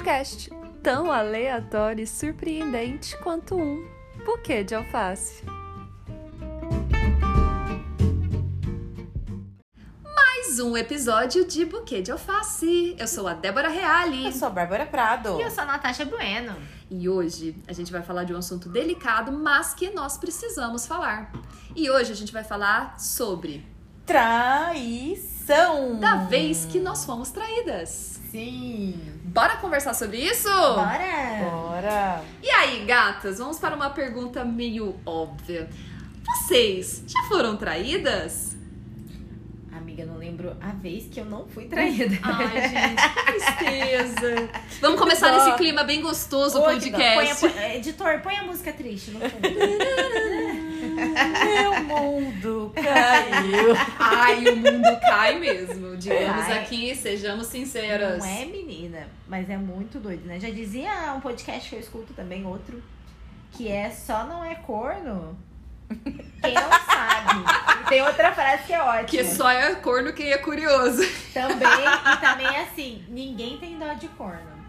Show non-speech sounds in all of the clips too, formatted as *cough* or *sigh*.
podcast, tão aleatório e surpreendente quanto um buquê de alface. Mais um episódio de Buquê de Alface. Eu sou a Débora Reale. Eu sou a Bárbara Prado. E eu sou a Natasha Bueno. E hoje a gente vai falar de um assunto delicado, mas que nós precisamos falar. E hoje a gente vai falar sobre Traição. da vez que nós fomos traídas. Sim. Bora conversar sobre isso? Bora! Bora. E aí, gatas, vamos para uma pergunta meio óbvia. Vocês já foram traídas? Amiga, não lembro a vez que eu não fui traída. *laughs* Ai, gente, que tristeza. *laughs* Vamos começar nesse clima bem gostoso o Oi, que dó. podcast. Põe a- põe- editor, põe a música triste no fundo. *laughs* Meu mundo caiu. Ai, o mundo cai mesmo. Digamos Cai. aqui, sejamos sinceras. Não é, menina, mas é muito doido, né? Já dizia um podcast que eu escuto também, outro, que é só não é corno quem não sabe. E tem outra frase que é ótima. Que só é corno quem é curioso. Também, e também é assim, ninguém tem dó de corno.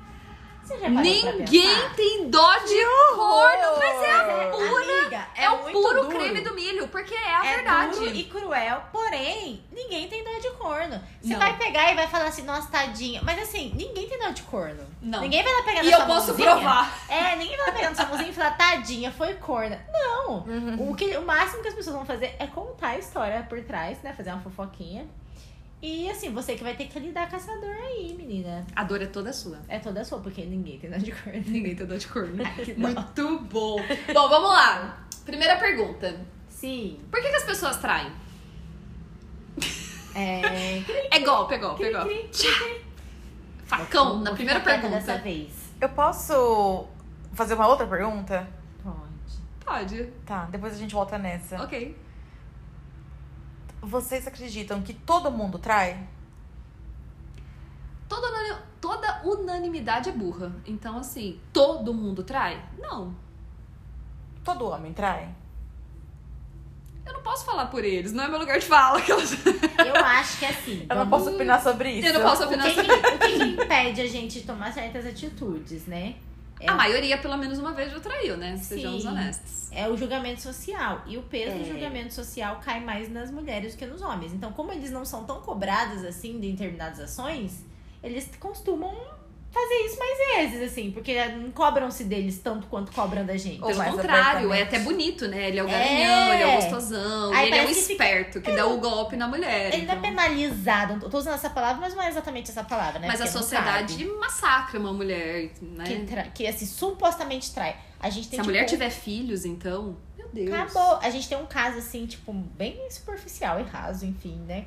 Ninguém tem dó de corno, mas é a É, pura. amiga, É, o muito puro duro. creme do milho, porque é a é verdade. duro e cruel, porém, ninguém tem dó de corno. Você Não. vai pegar e vai falar assim, nossa, tadinha. Mas assim, ninguém tem dó de corno. Não. Ninguém vai lá pegar E na eu sua posso mãozinha. provar. É, ninguém vai lá pegar na sua mãozinha e falar, tadinha, foi corna. Não. Uhum. O, que, o máximo que as pessoas vão fazer é contar a história por trás, né? Fazer uma fofoquinha. E assim, você que vai ter que lidar com essa dor aí, menina. A dor é toda sua. É toda sua, porque ninguém tem dó de corno. Ninguém tem dó de corno. *laughs* Dó. Muito bom. Bom, vamos lá. Primeira pergunta. Sim. Por que, que as pessoas traem? É. É golpe, é golpe, é golpe. Facão, na primeira pergunta. Dessa vez. Eu posso fazer uma outra pergunta? Pode. Pode. Tá, depois a gente volta nessa. Ok. Vocês acreditam que todo mundo trai? Toda, toda unanimidade é burra. Então, assim, todo mundo trai? Não. Todo homem trai? Eu não posso falar por eles, não é meu lugar de fala. *laughs* aquelas- Eu acho que assim. Eu não posso opinar sobre isso. Eu não posso O opinar que, sobre que, o que que impede a gente de tomar certas atitudes, né? É, A maioria, pelo menos uma vez, já traiu, né? Sejamos Sim. honestos. é o julgamento social. E o peso do É. julgamento social cai mais nas mulheres do que nos homens. Então, como eles não são tão cobrados assim de determinadas ações, eles costumam fazer isso mais vezes, assim, porque não cobram-se deles tanto quanto cobram da gente. Ou Pelo contrário, é até bonito, né? Ele é o É. garanhão, ele é o gostosão, Aí ele é o parece que fica- esperto, que dá o golpe na mulher. Ele é então. penalizado. Eu tô usando essa palavra, mas não é exatamente essa palavra, né? Mas a Porque não sociedade massacra uma mulher, né? que, tra- que assim, supostamente trai. A gente tem Se a tipo, mulher tiver filhos, então, meu Deus. Acabou. A gente tem um caso, assim, tipo, bem superficial e raso, enfim, né?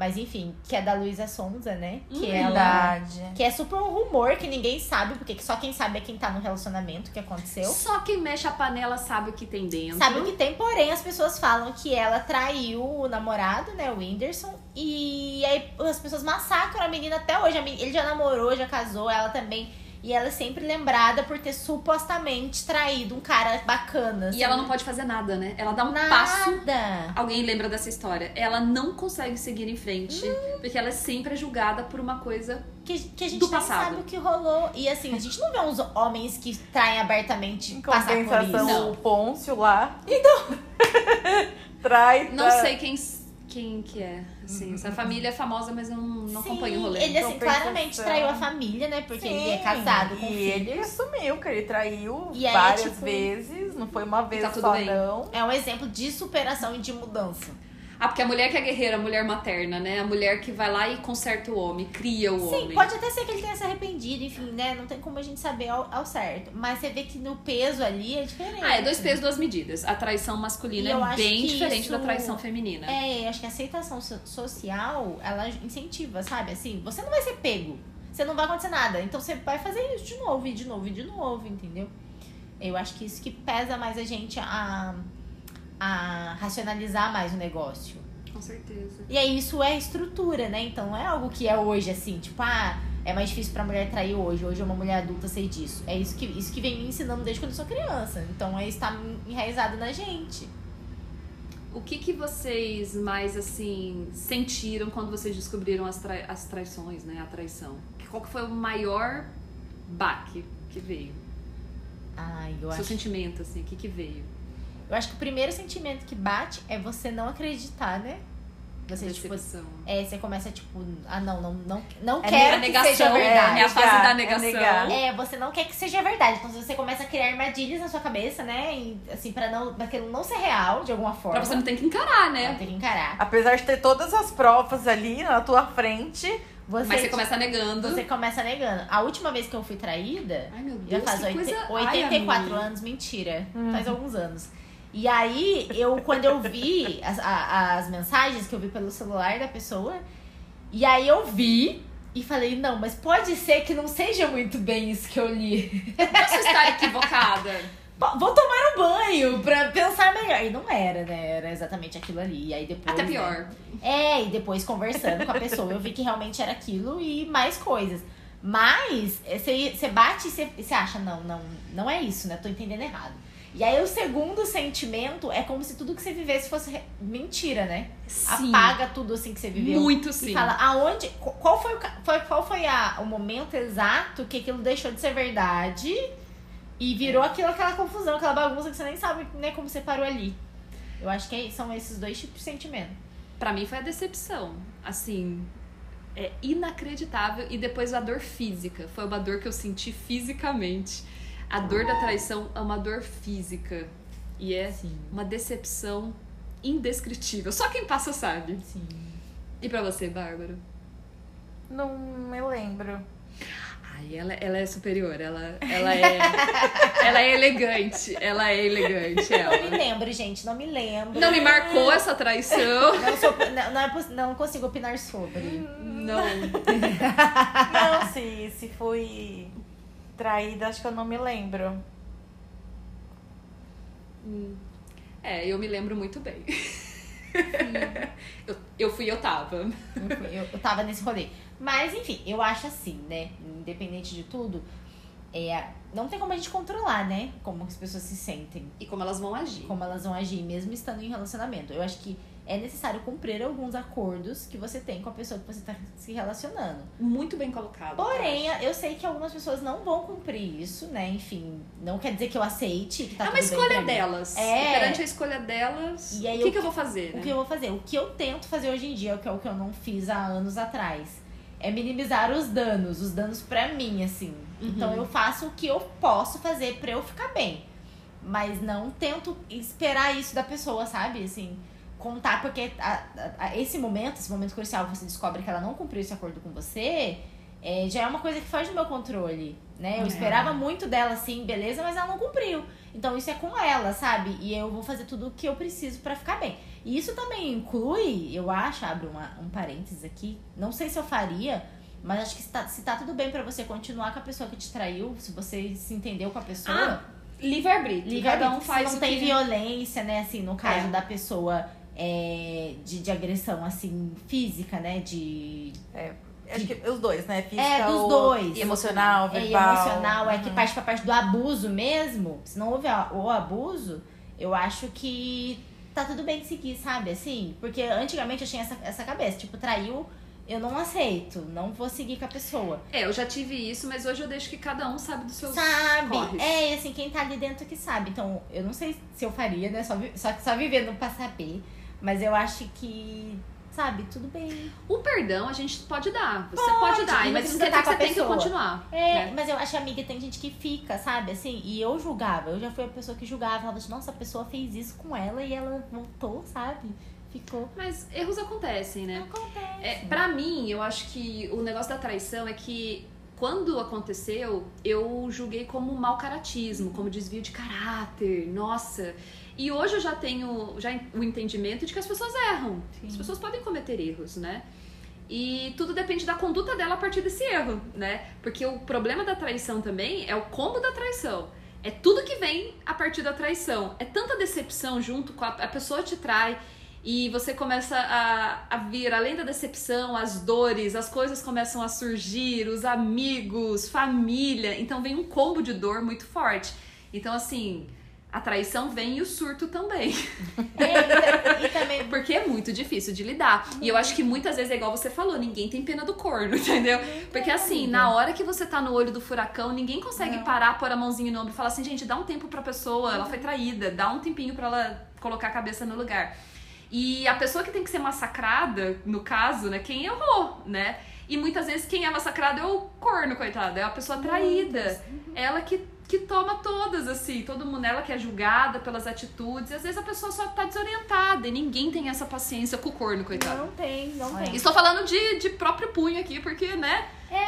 Mas enfim, que é da Luísa Sonza, né? Que Hum, ela. Verdade. Que é super um rumor que ninguém sabe, porque que só quem sabe é quem tá no relacionamento que aconteceu. Só quem mexe a panela sabe o que tem dentro. Sabe o que tem, porém as pessoas falam que ela traiu o namorado, né, o Whindersson, e aí as pessoas massacram a menina até hoje. Ele já namorou, já casou, ela também. E ela é sempre lembrada por ter supostamente traído um cara bacana. E ela não pode fazer nada, né? Ela dá um Nada. passo. Alguém lembra dessa história? Ela não consegue seguir em frente, Hum. porque ela é sempre julgada por uma coisa. que, que a gente do passado. sabe o que rolou. E assim, a gente não vê uns homens que traem abertamente Em passar por compensação, isso. Não. o Pôncio lá. Então. *laughs* trai. Não tá- sei quem, quem que é. Assim, essa família é famosa, mas eu não, não Sim, acompanho o rolê. Ele, assim, Compensação. claramente traiu a família, né? Porque ele é Sim, casado com E filhos. ele assumiu que ele traiu E aí, várias tipo, vezes. Não foi uma vez tá tudo só, bem. não. É um exemplo de superação e de mudança. Ah, porque a mulher que é guerreira, a mulher materna, né? A mulher que vai lá e conserta o homem, cria o Sim, homem. pode até ser que ele tenha se arrependido, enfim, né? Não tem como a gente saber ao, ao certo. Mas você vê que no peso ali é diferente. Ah, é dois pesos, duas medidas. A traição masculina é bem diferente isso- da traição feminina. É, acho que a aceitação so- social, ela incentiva, sabe? Assim, você não vai ser pego. Você não vai acontecer nada. Então você vai fazer isso de novo, e de novo, e de novo, entendeu? Eu acho que isso que pesa mais a gente a, a racionalizar mais o negócio. Com certeza. E aí isso é estrutura, né? Então não é algo que é hoje, assim, tipo, ah, é mais difícil pra mulher trair hoje. Hoje é uma mulher adulta sei disso. É isso que, isso que vem me ensinando desde quando eu sou criança. Então é está enraizado na gente. O que, que vocês mais, assim, sentiram quando vocês descobriram as, trai- as traições, né? A traição? Qual que foi o maior baque que veio? Ai, eu Seu acho, sentimento, assim, o que que veio? Eu acho que o primeiro sentimento que bate é você não acreditar, né? Você, tipo, é, você começa, tipo, ah, não, não, não, não É quero a que seja verdade. é a fase da é negação. negar. É, você não quer que seja verdade. Então você começa a criar armadilhas na sua cabeça, né? E, assim, pra, não, pra aquilo não ser real, de alguma forma. Pra você não ter que encarar, né? ter que encarar. Apesar de ter todas as provas ali na tua frente, Você, Mas você começa negando. você começa negando. A última vez que eu fui traída, Ai, meu já Deus, faz que oit- coisa... 84 Ai, anos, mentira. Faz alguns anos. E aí, eu, quando eu vi as, a- as mensagens que eu vi pelo celular da pessoa, e aí eu vi e falei, não, mas pode ser que não seja muito bem isso que eu li. Posso estar equivocada? Pô, Vou tomar um banho pra pensar melhor. E não era, né? Era exatamente aquilo ali. E aí depois. Até né? pior. É, e depois conversando com a pessoa, eu vi que realmente era aquilo e mais coisas. Mas eh, você bate e você, e você acha, não, não, não é isso, né? Tô entendendo errado. E aí o segundo sentimento é como se tudo que você vivesse fosse re- mentira, né? Sim. Apaga tudo assim que você viveu. Muito E sim. fala, aonde. qu- Qual foi, o, foi, qual foi a, o momento exato que aquilo deixou de ser verdade e virou aquilo, aquela confusão, aquela bagunça que você nem sabe né, como você parou ali. Eu acho que é- são esses dois tipos de sentimento. Pra mim foi a decepção. Assim, é inacreditável. E depois a dor física. Foi uma dor que eu senti fisicamente. A dor da traição é uma dor física. E é Sim. uma decepção indescritível. Só quem passa sabe. Sim. E pra você, Bárbara? não me lembro. Ai, ela, ela é superior. Ela, ela é. *laughs* ela é elegante. Ela é elegante, Não me ela. lembro, gente, não me lembro. Não me marcou essa traição. Não, sou- não, não, é não consigo opinar sobre. Não. *laughs* Não, se, se fui traída, acho que eu não me lembro. É, eu me lembro muito bem. *laughs* eu, eu fui e eu tava. Eu, fui- eu, eu tava nesse rolê. Mas, enfim, eu acho assim, né? Independente de tudo, é, não tem como a gente controlar, né? Como as pessoas se sentem, E como elas vão agir. como elas vão agir, mesmo estando em relacionamento. Eu acho que é necessário cumprir alguns acordos que você tem com a pessoa que você tá se relacionando. Muito bem colocado. Porém, eu eu sei que algumas pessoas não vão cumprir isso, né? Enfim, não quer dizer que eu aceite, que tá é uma escolha delas. É. E perante a escolha delas, E aí o que, o que eu vou fazer? O né? que eu vou fazer? O que eu tento fazer hoje em dia, que é o que eu não fiz há anos atrás, é minimizar os danos, os danos pra mim, assim. Uhum. Então eu faço o que eu posso fazer pra eu ficar bem. Mas não tento esperar isso da pessoa, sabe? Assim, contar, porque a- a- a- esse momento, esse momento crucial você descobre que ela não cumpriu esse acordo com você, é, já é uma coisa que foge do meu controle, né? Eu É. esperava muito dela, assim, beleza, mas ela não cumpriu. Então isso é com ela, sabe? E eu vou fazer tudo o que eu preciso pra ficar bem. E isso também inclui, eu acho, abro uma, um parênteses aqui, não sei se eu faria, mas acho que se tá, se tá tudo bem pra você continuar com a pessoa que te traiu, se você se entendeu com a pessoa, Ah, livre-arbítrio. livre Cada um arbítrio, faz se não tem que... violência, né, assim, no caso É. da pessoa é, de, de agressão, assim, física, né, de... Acho que os dois, né? Física É, dos ou dois. Emocional, É, e verbal. emocional, é que Uhum. parte pra parte do abuso mesmo, se não houve o abuso, eu acho que tá tudo bem seguir, sabe, assim, porque antigamente eu tinha essa, essa cabeça, tipo, traiu, eu não aceito, não vou seguir com a pessoa. É, eu já tive isso, mas hoje eu deixo que cada um sabe dos seus Sabe? corres. É, e assim, quem tá ali dentro que sabe. Então, eu não sei se eu faria, né? Só, vi- só, só vivendo pra saber. Mas eu acho que, sabe, tudo bem. O perdão a gente pode dar. Você pode, dar, e não mas isso precisa quer dizer dar que você tem que continuar. É, né? mas eu acho, amiga, tem gente que fica, sabe, assim, e eu julgava. Eu já fui a pessoa que julgava. Falava assim, nossa, a pessoa fez isso com ela e ela voltou, sabe? Ficou. Mas erros acontecem, né? Acontece. É, pra mim, eu acho que o negócio da traição é que quando aconteceu, eu julguei como mau caratismo, como desvio de caráter, nossa. E hoje eu já tenho já o entendimento de que as pessoas erram. Sim. As pessoas podem cometer erros, né? E tudo depende da conduta dela a partir desse erro, né? Porque o problema da traição também é o combo da traição. É tudo que vem a partir da traição. É tanta decepção junto com a, a pessoa te trai e você começa a, a vir, além da decepção, as dores, as coisas começam a surgir, os amigos, família. Então vem um combo de dor muito forte. Então, assim, a traição vem e o surto também. É, e, e também. *laughs* Porque é muito difícil de lidar. E eu acho que muitas vezes é igual você falou, ninguém tem pena do corno, *laughs* entendeu? Porque assim, na hora que você tá no olho do furacão, ninguém consegue Não. parar, pôr a mãozinha no ombro e falar assim, gente, dá um tempo pra pessoa, ela foi traída, dá um tempinho pra ela colocar a cabeça no lugar. E a pessoa que tem que ser massacrada, no caso, né, quem errou, né? E muitas vezes quem é massacrado é o corno, coitado, é a pessoa traída. Ela que, que toma todas, assim, todo mundo, ela que é julgada pelas atitudes, e às vezes a pessoa só tá desorientada e ninguém tem essa paciência com o corno, coitado. Não tem, não É. tem. Estou falando de, de próprio punho aqui, porque, né?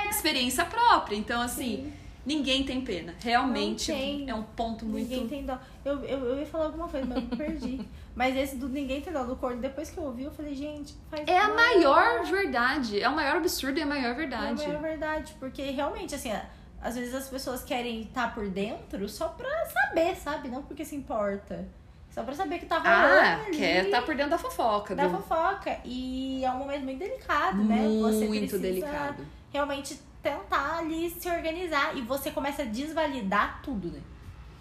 Experiência própria. Então, assim, ninguém tem pena. Realmente tem. é um ponto muito. Ninguém tem dó. Eu, eu, eu ia falar alguma coisa, mas eu me perdi. *laughs* mas esse do ninguém tem dó do corno, depois que eu ouvi, eu falei, gente, faz É a maior verdade. É o maior absurdo e a maior É a verdade. maior verdade. Porque realmente, assim, às vezes as pessoas querem estar por dentro só pra saber, sabe? Não porque se importa. Só pra saber que tá rolando. Ah, ali quer tá por dentro da fofoca. Da do- fofoca. E é um momento muito delicado, né? Muito delicado. realmente tentar ali se organizar. E você começa a desvalidar tudo, né?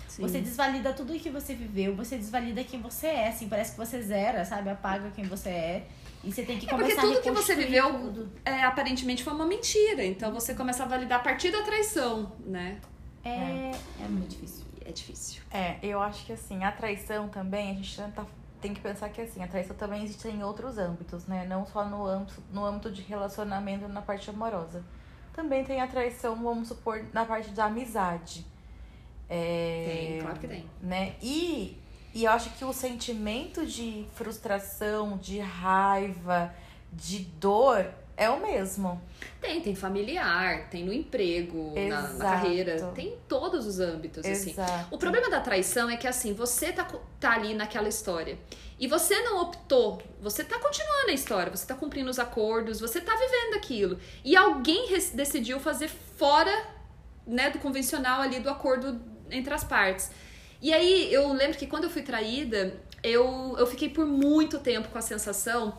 Sim. Você desvalida tudo que você viveu, você desvalida quem você é, assim, parece que você zera, sabe? Apaga quem você é. E você tem que É porque começar tudo a que você viveu tudo. é, aparentemente foi uma mentira. Então você começa a validar a partir da traição, né? É, é muito difícil. É difícil. É, eu acho que assim, a traição também, a gente tá- tem que pensar que assim, a traição também existe em outros âmbitos, né? Não só no âmbito, no âmbito de relacionamento na parte amorosa. Também tem a traição, vamos supor, na parte da amizade. É, Tem, claro que tem. Né? E, e eu acho que o sentimento de frustração, de raiva, de dor é o mesmo. Tem, tem familiar, tem no emprego, na, na carreira, tem em todos os âmbitos, assim. Exato. O problema da traição é que assim, você tá, tá ali naquela história e você não optou, você tá continuando a história, você tá cumprindo os acordos, você tá vivendo aquilo. E alguém decidiu fazer fora, né, do convencional ali do acordo entre as partes. E aí eu lembro que quando eu fui traída, eu, eu fiquei por muito tempo com a sensação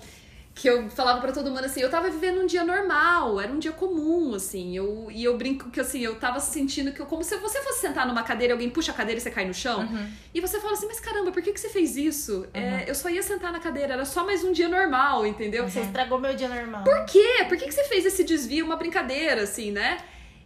que eu falava pra todo mundo assim, eu tava vivendo um dia normal, era um dia comum, assim, eu, e eu brinco que assim, eu tava sentindo que eu, como se você fosse sentar numa cadeira e alguém puxa a cadeira e você cai no chão, Uhum. e você fala assim, mas caramba, por que, que você fez isso? É, eu só ia sentar na cadeira, era só mais um dia normal, entendeu? Você estragou meu dia normal. Por quê? Por que, que você fez esse desvio, uma brincadeira, assim, né?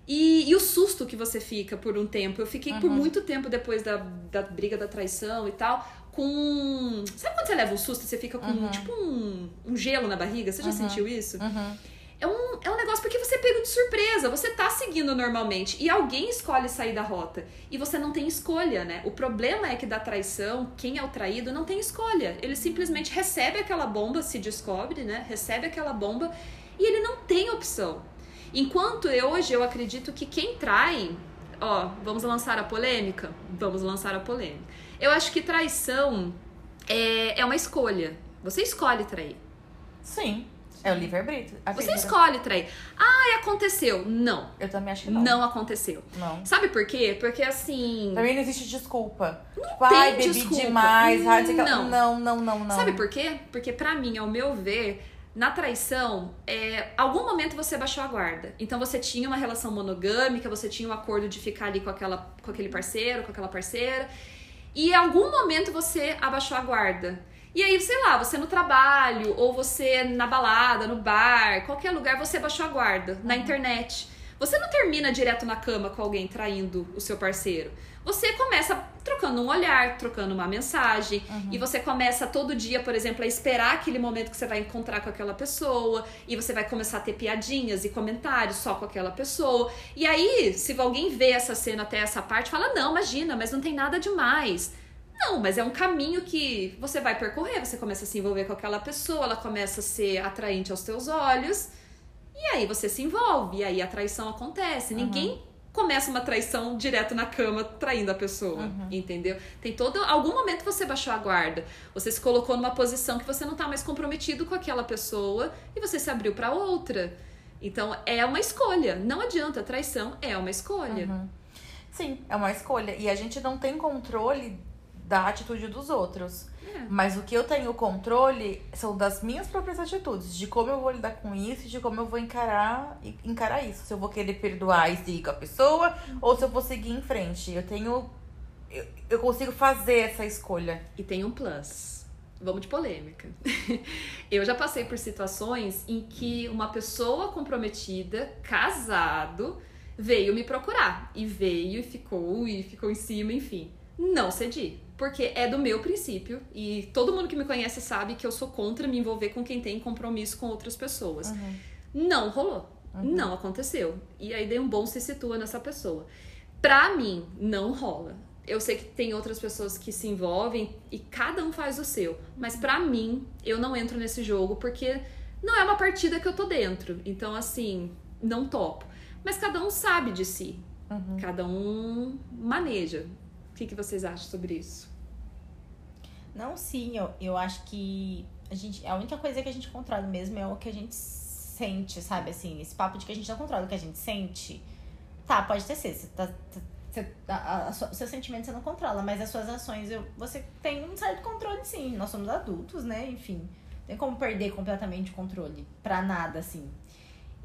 E, e o susto que você fica por um tempo. Eu fiquei por Uhum. muito tempo depois da, da briga da traição e tal, com. Sabe quando você leva um susto e você fica com Uhum. tipo um, um gelo na barriga? Você já Uhum. sentiu isso? Uhum. É um, é um negócio porque você é pego de surpresa, você tá seguindo normalmente e alguém escolhe sair da rota e você não tem escolha, né? O problema é que da traição, quem é o traído não tem escolha. Ele simplesmente recebe aquela bomba, se descobre, né? Recebe aquela bomba e ele não tem opção. Enquanto eu, hoje eu acredito que quem trai, ó, vamos lançar a polêmica? Vamos lançar a polêmica. Eu acho que traição é, é uma escolha. Você escolhe trair. Sim. É o livre-arbítrio. Você escolhe trair. Ah, aconteceu. Não. Eu também acho que Não, não. aconteceu. Não. Sabe por quê? Porque assim. Pra mim não existe desculpa. Tipo, tem ai, bebi desculpa. demais. ai, não Não. não, não, não, não. Sabe por quê? Porque pra mim, ao meu ver, na traição, é, algum momento você baixou a guarda. Então você tinha uma relação monogâmica, você tinha um acordo de ficar ali com, aquela, com aquele parceiro, com aquela parceira. E em algum momento você abaixou a guarda. E aí, sei lá, você no trabalho, ou você na balada, no bar, qualquer lugar, você baixou a guarda, na internet. Você não termina direto na cama com alguém traindo o seu parceiro. Você começa trocando um olhar, trocando uma mensagem, e você começa todo dia, por exemplo, a esperar aquele momento que você vai encontrar com aquela pessoa, e você vai começar a ter piadinhas e comentários só com aquela pessoa. E aí, se alguém vê essa cena até essa parte, fala: "Não, imagina, mas não tem nada demais". Não, mas é um caminho que você vai percorrer, você começa a se envolver com aquela pessoa, ela começa a ser atraente aos teus olhos, e aí você se envolve, e aí a traição acontece. Ninguém começa uma traição direto na cama traindo a pessoa, entendeu? Tem todo algum momento você baixou a guarda, você se colocou numa posição que você não tá mais comprometido com aquela pessoa e você se abriu pra outra. Então é uma escolha, não adianta, traição é uma escolha. Uhum. Sim, é uma escolha. E a gente não tem controle da atitude dos outros. É. Mas o que eu tenho controle são das minhas próprias atitudes, de como eu vou lidar com isso, de como eu vou encarar encarar isso. Se eu vou querer perdoar e seguir com a pessoa, ou se eu vou seguir em frente. Eu tenho eu, eu consigo fazer essa escolha. E tem um plus. Vamos de polêmica. *laughs* Eu já passei por situações em que uma pessoa comprometida, casado, veio me procurar. E veio e ficou, e ficou em cima, enfim. Não cedi. Porque é do meu princípio. E todo mundo que me conhece sabe que eu sou contra me envolver com quem tem compromisso com outras pessoas. Uhum. Não rolou. Não aconteceu. E aí dei um bom se situa nessa pessoa. Pra mim, não rola. Eu sei que tem outras pessoas que se envolvem e cada um faz o seu. Mas pra mim, eu não entro nesse jogo porque não é uma partida que eu tô dentro. Então, assim, não topo. Mas cada um sabe de si. Uhum. Cada um maneja. O que, que vocês acham sobre isso? Não, sim, eu, eu acho que a, gente, a única coisa que a gente controla mesmo é o que a gente sente, sabe? Assim, esse papo de que a gente não controla o que a gente sente. Tá, pode ter ser. Você tá, tá- você, a, a, seus sentimentos você não controla, mas as suas ações eu, você tem um certo controle, sim. Nós somos adultos, né? Enfim. Tem como perder completamente o controle. Pra nada, assim.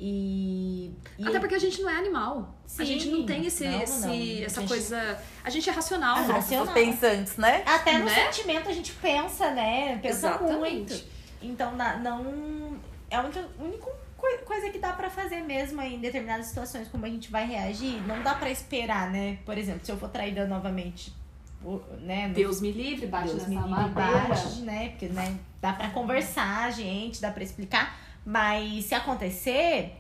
E. e Até porque a gente não é animal. a Sim. gente não tem esse, Não, esse, não. essa A gente- coisa. A gente é racional. Ah, né? racional. Pensantes, né? Até no Né? sentimento a gente pensa, né? Pensa Exatamente. muito. Então, na- não. É a única, única coi- coisa que dá pra fazer mesmo em determinadas situações, como a gente vai reagir. Não dá pra esperar, né? Por exemplo, se eu for traída novamente, né? no- Deus me livre, bate Deus nessa me livre, bate, né? Porque, né? Dá pra conversar, gente, dá pra explicar. Mas se acontecer,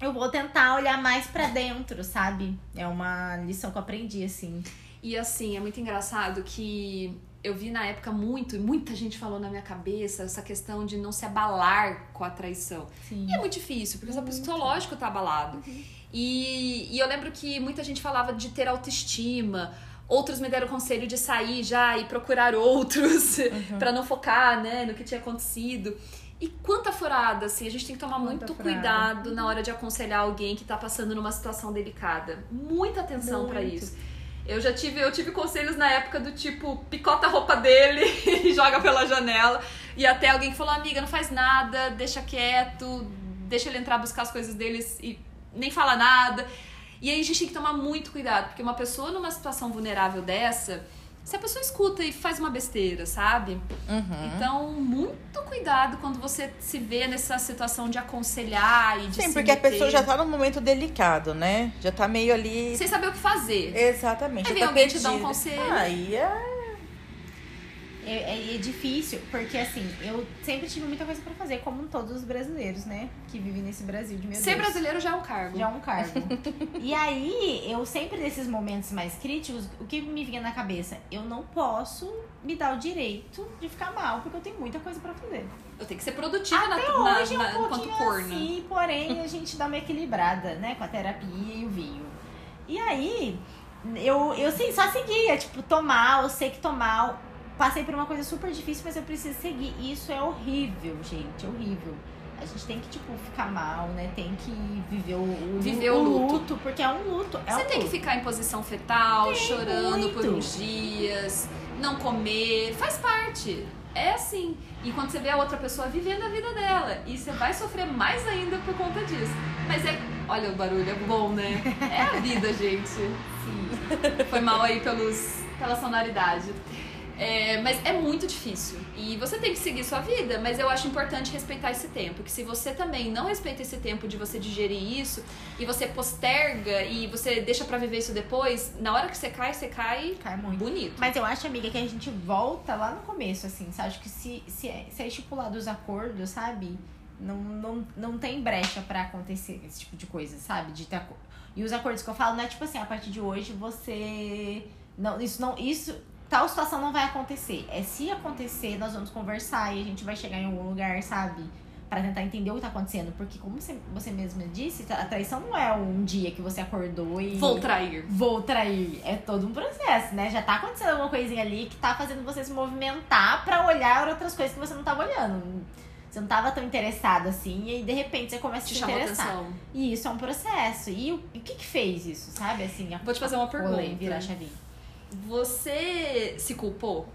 eu vou tentar olhar mais pra dentro, sabe? É uma lição que eu aprendi, assim. E assim, é muito engraçado que eu vi na época muito, e muita gente falou na minha cabeça, essa questão de não se abalar com a traição. Sim. E é muito difícil, porque o psicológico tá abalado. E, e eu lembro que muita gente falava de ter autoestima. Outros me deram o conselho de sair já e procurar outros *laughs* pra não focar, né, no que tinha acontecido. E quanta furada, assim, a gente tem que tomar Quanta muito furada. cuidado na hora de aconselhar alguém que tá passando numa situação delicada. Muita atenção pra Muito. isso. Eu já tive, eu tive conselhos na época do tipo, picota a roupa dele *laughs* e joga pela janela. E até alguém que falou, amiga, não faz nada, deixa quieto, deixa ele entrar buscar as coisas deles e nem fala nada. E aí a gente tem que tomar muito cuidado, porque uma pessoa numa situação vulnerável dessa, se a pessoa escuta e faz uma besteira, sabe? Uhum. Então, muito cuidado quando você se vê nessa situação de aconselhar e de Sim, porque a meter, pessoa já tá num momento delicado, né? Já tá meio ali. sem saber o que fazer. Exatamente. Aí vem tá alguém te dar um conselho. Aí. É, é- é difícil, porque assim, eu sempre tive muita coisa pra fazer, como todos os brasileiros, né? Que vivem nesse Brasil de meu Ser Deus. brasileiro já é um cargo. Já é um cargo. *laughs* e aí, eu sempre nesses momentos mais críticos, o que me vinha na cabeça? Eu não posso me dar o direito de ficar mal, porque eu tenho muita coisa pra fazer. Eu tenho que ser produtiva na, Até na, hoje é na- um enquanto pouquinho corna. assim, porém a gente dá uma equilibrada, né? Com a terapia e o vinho. E aí, eu, eu sei, só seguia, tipo, tomar, eu sei que tomar. Passei por uma coisa super difícil, mas eu preciso seguir. E isso é horrível, gente, é horrível. A gente tem que, tipo, ficar mal, né? Tem que viver o, o, Viver o luto. porque é um luto. É Você um tem que luto. ficar em posição fetal, chorando por muito. uns dias, não comer, faz parte. É assim. E quando você vê a outra pessoa vivendo a vida dela, e você vai sofrer mais ainda por conta disso. Mas é. Olha o barulho, é bom, né? É a vida, *laughs* gente. Sim. Foi mal aí pelos, pela sonoridade. É, mas é muito difícil. E você tem que seguir sua vida, mas eu acho importante respeitar esse tempo. Que se você também não respeita esse tempo de você digerir isso, e você posterga e você deixa pra viver isso depois, na hora que você cai, você cai Cai muito. bonito. Mas eu acho, amiga, que a gente volta lá no começo, assim, sabe? Acho que se, se, é, se é estipulado os acordos, sabe? Não, não, não tem brecha pra acontecer esse tipo de coisa, sabe? De ter E os acordos que eu falo não é tipo assim, a partir de hoje você. Não, isso não. Isso. Tal situação não vai acontecer. É se acontecer, nós vamos conversar e a gente vai chegar em algum lugar, sabe? Pra tentar entender o que tá acontecendo. Porque, como você, você mesma disse, a traição não é um dia que você acordou e Vou trair. vou trair. É todo um processo, né? Já tá acontecendo alguma coisinha ali que tá fazendo você se movimentar pra olhar outras coisas que você não tava olhando. Você não tava tão interessado assim, e aí de repente você começa a Te se chamou interessar. atenção. E isso é um processo. E o, e o que que fez isso, sabe? Assim, a Vou te fazer uma rolê, pergunta. virar a chavinha. Você se culpou?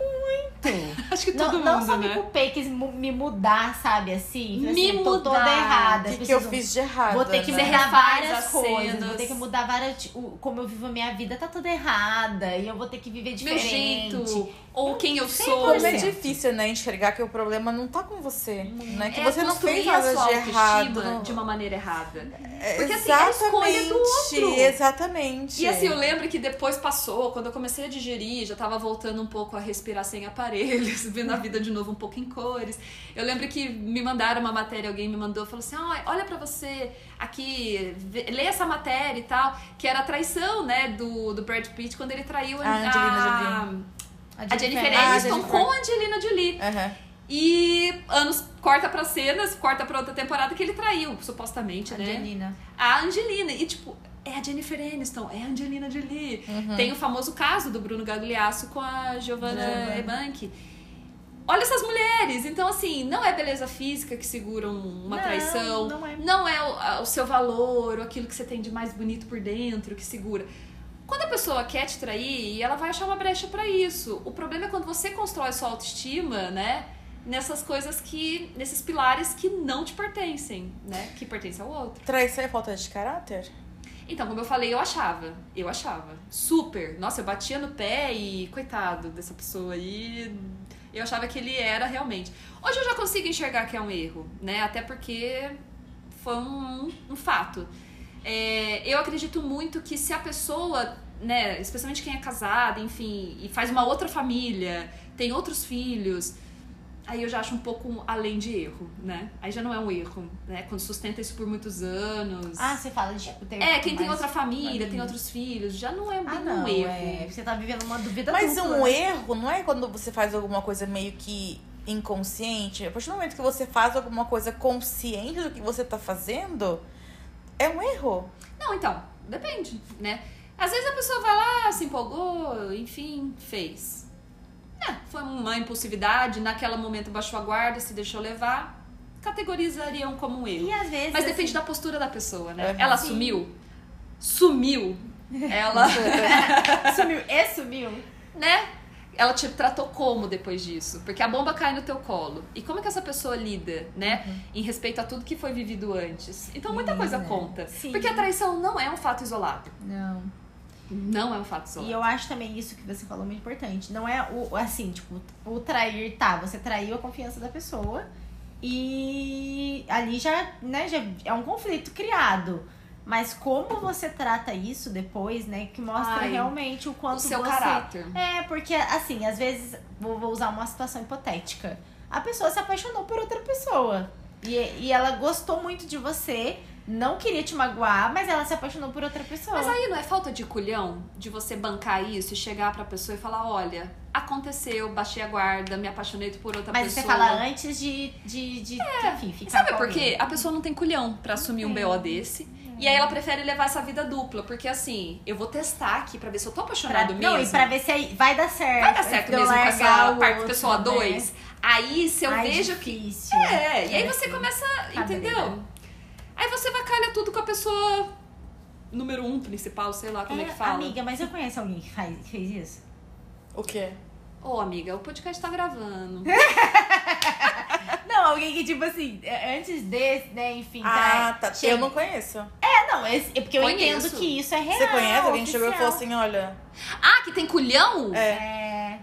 *laughs* Acho que Não, todo não mundo, só né? me culpei, quis mu- me mudar, sabe? Assim, Me assim, tô toda mudar. errada. O que, que eu preciso- fiz de errado? Vou ter que né? Mudar várias as coisas. cenas. Vou ter que mudar várias. o- Como eu vivo a minha vida tá toda errada. E eu vou ter que viver Meu diferente. jeito, ou quem eu sou. Como é 100%. difícil, né, enxergar que o problema não tá com você, né? Que É você não fez nada sua de errado. de uma maneira errada. É, Porque, assim, é a escolha do outro. Exatamente. E assim, eu lembro que depois passou, quando eu comecei a digerir, já tava voltando um pouco a respirar sem aparelhos, *laughs* vendo a vida de novo um pouco em cores. Eu lembro que me mandaram uma matéria, alguém me mandou, falou assim: "Ah, olha pra você aqui, vê- lê essa matéria e tal, que era a traição, né, do, do Brad Pitt quando ele traiu A Angelina a, a Jennifer Ah, Aniston Jennifer. com a Angelina Jolie. Aham. E anos corta pra cenas, corta pra outra temporada que ele traiu, supostamente, né? Angelina. a Angelina. E, tipo, é a Jennifer Aniston, é a Angelina Jolie. Tem o famoso caso do Bruno Gagliasso com a Giovanna Giovanna. Ebanchi. Olha essas mulheres. Então, assim, não é beleza física que segura um- uma Não, traição. não é. Não é o, a- o seu valor, ou aquilo que você tem de mais bonito por dentro que segura. Quando a pessoa quer te trair, ela vai achar uma brecha pra isso. O problema é quando você constrói sua autoestima, né? Nessas coisas que. nesses pilares que não te pertencem, né? Que pertencem ao outro. Traição é falta de caráter? Então, como eu falei, eu achava. Eu achava. Super. Nossa, eu batia no pé e, coitado dessa pessoa aí. Eu achava que ele era realmente. Hoje eu já consigo enxergar que é um erro, né? Até porque foi um, um fato. É, eu acredito muito que se a pessoa, né, especialmente quem é casada, enfim, e faz uma outra família, tem outros filhos, aí eu já acho um pouco além de erro, né? Aí já não é um erro, né? Quando sustenta isso por muitos anos. Ah, você fala de tipo, ter É, quem tem outra família, família. tem outros filhos, já não é bem Ah, não, um erro. é. Você tá vivendo uma dúvida Mas dupla. um erro não é quando você faz alguma coisa meio que inconsciente. A partir do momento que você faz alguma coisa consciente do que você tá fazendo, é um erro. Não, então, depende, né? Às vezes a pessoa vai lá, se empolgou, enfim, fez. É, foi uma impulsividade, naquele momento baixou a guarda, se deixou levar, categorizariam como um erro. E às vezes. Mas depende assim, da postura da pessoa, né? Uhum. Ela Sim. sumiu, sumiu, *laughs* ela, *laughs* Sumiu. E sumiu. né? Ela te tratou como depois disso? Porque a bomba cai no teu colo. E como é que essa pessoa lida, né? Em respeito a tudo que foi vivido antes. Então muita coisa Menina, conta. sim. Porque a traição não é um fato isolado. Não. Não é um fato isolado. E eu acho também isso que você falou muito importante. Não é o assim, tipo, o trair, tá, você traiu a confiança da pessoa e ali já, né, já é um conflito criado. Mas como você trata isso depois, né, que mostra Ai, realmente o quanto o seu você caráter. É, porque assim, às vezes vou, vou usar uma situação hipotética. A pessoa se apaixonou por outra pessoa. E, e ela gostou muito de você, não queria te magoar, mas ela se apaixonou por outra pessoa. Mas aí não é falta de culhão de você bancar isso e chegar pra pessoa e falar: olha, aconteceu, baixei a guarda, me apaixonei por outra Mas pessoa. você fala antes de, de, de enfim, ficar Sabe por quê? A pessoa não tem culhão pra assumir um. BO desse. E aí ela prefere levar essa vida dupla. Porque assim, eu vou testar aqui pra ver se eu tô Pra, apaixonado mesmo. não, e pra ver se aí vai dar certo. Vai dar certo mesmo com essa parte pessoa né? 2. Aí se eu Ai, vejo que. difícil. É, e aí É, você começa. Cabreira. Entendeu? Aí você vacalha tudo com a pessoa número um principal, sei lá como é, que fala. Amiga, mas eu conheço alguém que, faz, que fez isso? O quê? Ô, amiga, o podcast tá gravando. *laughs* Não, alguém que, tipo assim, antes desse, né, enfim. Ah, tá. chega- Eu não conheço. É, não, esse- é porque eu Conheço. entendo que isso é real. Você conhece? Alguém chegou e falou assim, olha... ah, que tem culhão? É, É.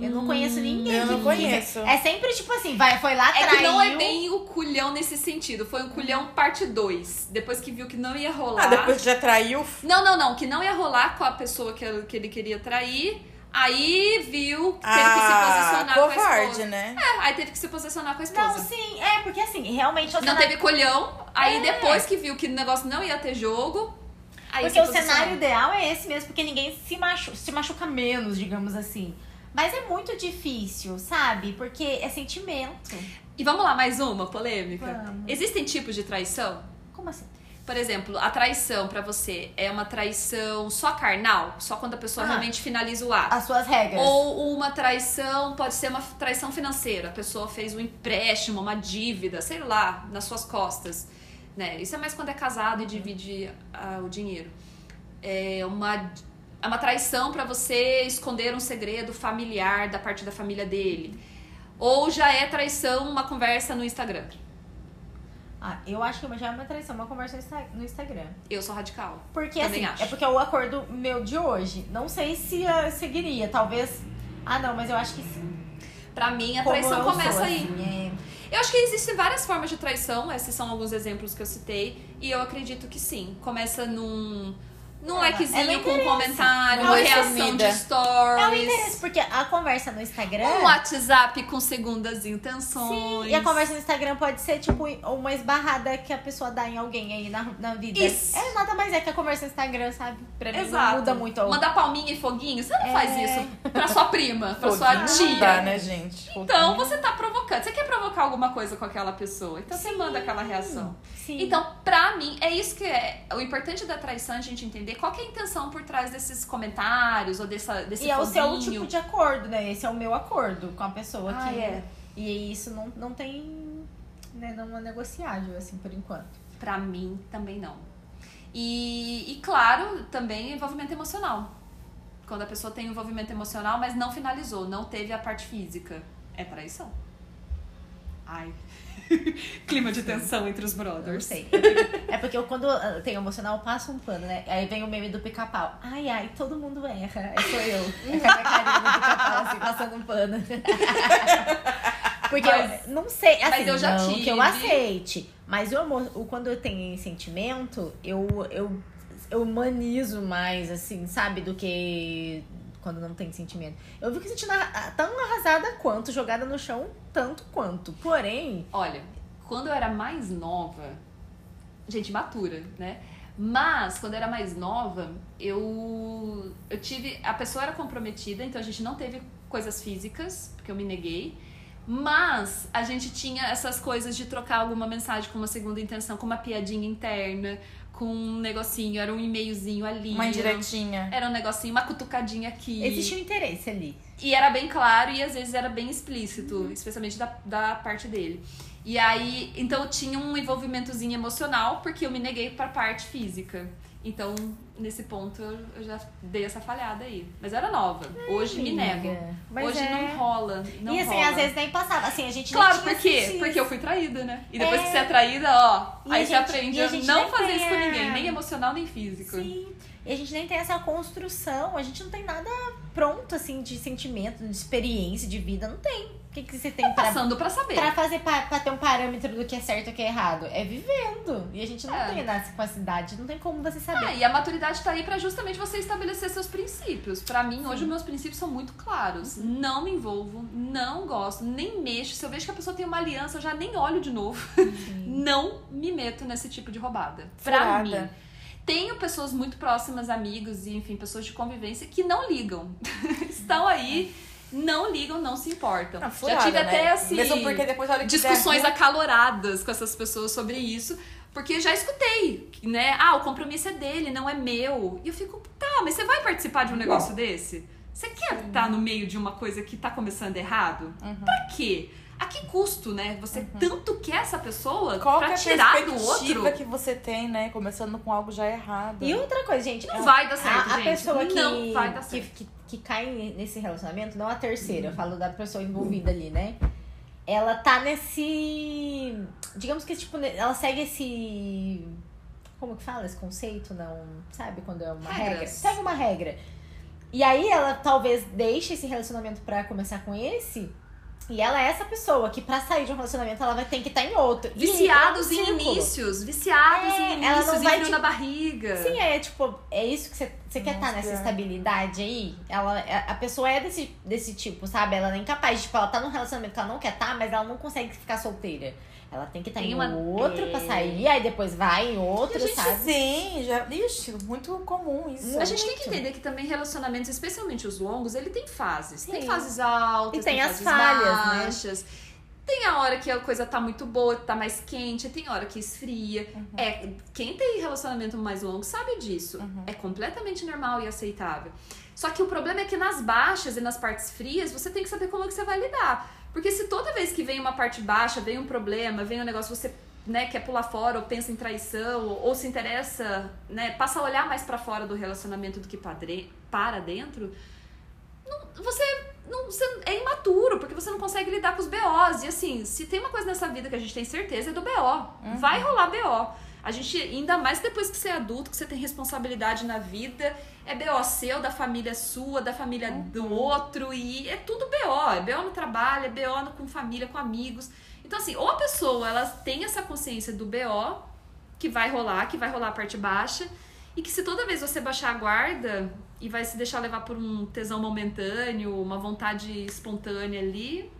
Eu não conheço ninguém. eu não que- conheço. É sempre tipo assim, vai, foi lá, É traiu. que não é bem o culhão nesse sentido. Foi um culhão parte 2. Depois que viu que não ia rolar. ah, depois que já traiu... Não, não, não. Que não ia rolar com a pessoa que, ele- que ele queria trair. Aí viu que teve que se Ah, posicionar com a covarde, esposa. né? É, aí teve que se posicionar com a esposa. Não, sim, é, porque assim, realmente Não teve colhão. Aí É. depois que viu que o negócio não ia ter jogo. Aí Porque se o cenário ideal é esse mesmo, porque ninguém se, machu se machuca menos, digamos assim. Mas é muito difícil, sabe? Porque é sentimento. E vamos lá, mais uma polêmica. Vamos. Existem tipos de traição? Como assim? Por exemplo, a traição pra você é uma traição só carnal? Só quando a pessoa Ah. realmente finaliza o ato? As suas regras. Ou uma traição pode ser uma traição financeira. A pessoa fez um empréstimo, uma dívida, sei lá, nas suas costas. Né? Isso é mais quando é casado e divide ah, o dinheiro. É uma, é uma traição pra você esconder um segredo familiar da parte da família dele. Ou já é traição uma conversa no Instagram. Ah, eu acho que já é uma traição, uma conversa no Insta- no Instagram. Eu sou radical. Porque Também assim, acho. é porque é o acordo meu de hoje. Não sei se seguiria, talvez. Ah, não, mas eu acho que sim. Pra mim, a Como traição começa sou, aí. assim, Eu acho que existem várias formas de traição, esses são alguns exemplos que eu citei, e eu acredito que sim. Começa num, num É, likezinho é com um comentário, Numa uma reação de stories. É o interesse, porque a conversa no Instagram. Um WhatsApp com segundas intenções. Sim, e a conversa no Instagram pode ser, tipo, uma esbarrada que a pessoa dá em alguém aí na, na vida. Isso. É nada mais é que a conversa no Instagram, sabe? Pra mim Exato. não muda muito. ao- Mandar palminha e foguinho, você não É. faz isso pra sua prima, pra sua Foguinho tia. Não dá, né, gente? Então Foguinho. você tá provocando. Você quer provocar alguma coisa com aquela pessoa. Então você Sim. manda aquela reação. Sim. Então, pra mim, é isso que é. O importante da traição é a gente entender qual que é a intenção por trás desses comentários ou dessa, desse E é o seu tipo de acordo, né? Esse é o meu acordo com a pessoa Ah, que. é. E isso não, não tem. Né, não é negociável, assim, por enquanto. Pra mim, também não. E, e claro, também envolvimento emocional. Quando a pessoa tem envolvimento emocional, mas não finalizou, não teve a parte física. É traição. Ai. *laughs* Clima de tensão entre os Não brothers. sei. É porque eu, quando ah, tenho emocional, eu passo um pano, né? Aí vem o meme do pica-pau. Ai, ai, todo mundo erra. Aí sou eu. É com a carinha do pica-pau, assim, passando um pano. *laughs* Porque Mas- eu não sei, assim, mas eu já não tive. que eu aceite. Mas o, quando eu tenho sentimento, eu, eu, eu humanizo mais, assim, sabe? Do que quando não tem sentimento. Eu fico sentindo tão arrasada quanto, jogada no chão, tanto quanto. Porém, Olha, quando eu era mais nova, gente matura, né? Mas quando eu era mais nova, eu eu tive, a pessoa era comprometida, então a gente não teve coisas físicas, porque eu me neguei. Mas a gente tinha essas coisas de trocar alguma mensagem com uma segunda intenção, com uma piadinha interna, com um negocinho, era um e-mailzinho ali. Uma indiretinha. Era um negocinho, uma cutucadinha aqui. existe um interesse ali. E era bem claro e às vezes era bem explícito, especialmente da, da parte dele. E aí, então tinha um envolvimentozinho emocional, porque eu me neguei pra parte física. Então, nesse ponto, eu já dei essa falhada aí. Mas eu era nova. Hoje me nego. Mas Hoje é- não rola. Não e assim, rola. às vezes nem passava. Assim, a gente Claro, por quê? Porque eu fui traída, né? E depois É. que você é traída, ó, E aí a você gente- aprende a a gente não fazer isso com a- ninguém, nem emocional, nem físico. Sim. E a gente nem tem essa construção, a gente não tem nada pronto, assim, de sentimento, de experiência, de vida. Não tem. O que, que você tem pra, Passando pra saber. pra fazer, pra, pra ter um parâmetro do que é certo e o que é errado? É vivendo. E a gente não É. tem essa capacidade, não tem como você saber. Ah, e a maturidade tá aí pra justamente você estabelecer seus princípios. Pra mim, hoje, os meus princípios são muito claros. Uhum. Não me envolvo, não gosto, nem mexo. Se eu vejo que a pessoa tem uma aliança, eu já nem olho de novo. *laughs* não me meto nesse tipo de roubada. Pra Furada. mim. Tenho pessoas muito próximas, amigos e, enfim, pessoas de convivência que não ligam. *laughs* Estão aí, não ligam, não se importam. Ah, já furada, tive né? até, assim, Mesmo porque depois olha discussões acaloradas com essas pessoas sobre isso, porque já escutei, né? Ah, o compromisso é dele, não é meu. E eu fico, tá, mas você vai participar de um negócio desse? Você quer estar no meio de uma coisa que tá começando errado? Uhum. Pra quê? A que custo, né? Você tanto quer essa pessoa Qual pra é a tirar do outro? que você tem, né? Começando com algo já errado. E outra coisa, gente. Não é- vai dar certo, a, a gente. pessoa que, Não vai dar certo. que, que cai nesse relacionamento, não a terceira, eu falo da pessoa envolvida ali, né? Ela tá nesse. Digamos que, tipo, ela segue esse. Como que fala esse conceito? Não. Sabe quando é uma Regras. regra? Segue uma regra. E aí ela talvez deixe esse relacionamento pra começar com esse. E ela é essa pessoa que pra sair de um relacionamento ela vai ter que estar em outro. E Viciados é um em inícios, viciados É, em ela não inícios, e vai na barriga. Sim, é tipo, é isso que você, você quer estar Nossa, nessa é. estabilidade aí. Ela, a a pessoa é desse, desse tipo, sabe? Ela é incapaz, tipo, ela tá num relacionamento que ela não quer estar, mas ela não consegue ficar solteira. Ela tem que estar Tem em uma- outro é. pra sair, aí depois vai em outro, a gente, sabe? sim, já. Ixi, muito comum isso. A gente tem que Muito. entender que também relacionamentos, especialmente os longos, ele tem fases. Tem Sim. fases altas, E tem as fases falhas? Baixas. Tem a hora que a coisa tá muito boa, tá mais quente, tem hora que esfria. Uhum. É, quem tem relacionamento mais longo sabe disso. Uhum. É completamente normal e aceitável. Só que o problema é que nas baixas e nas partes frias, você tem que saber como é que você vai lidar. Porque se toda vez que vem uma parte baixa, vem um problema, vem um negócio, você né, quer pular fora ou pensa em traição ou, ou se interessa, né, passa a olhar mais pra fora do relacionamento do que para dentro, não- você, não, você é imaturo, porque você não consegue lidar com os BOs. E assim, se tem uma coisa nessa vida que a gente tem certeza é do BO. Vai rolar BO. A gente, ainda mais depois que você é adulto, que você tem responsabilidade na vida, é BO seu, da família sua, da família do outro, e é tudo BO. É BO no trabalho, é BO no- com família, com amigos. Então, assim, ou a pessoa ela tem essa consciência do BO, que vai rolar, que vai rolar a parte baixa, e que se toda vez você baixar a guarda e vai se deixar levar por um tesão momentâneo, uma vontade espontânea ali,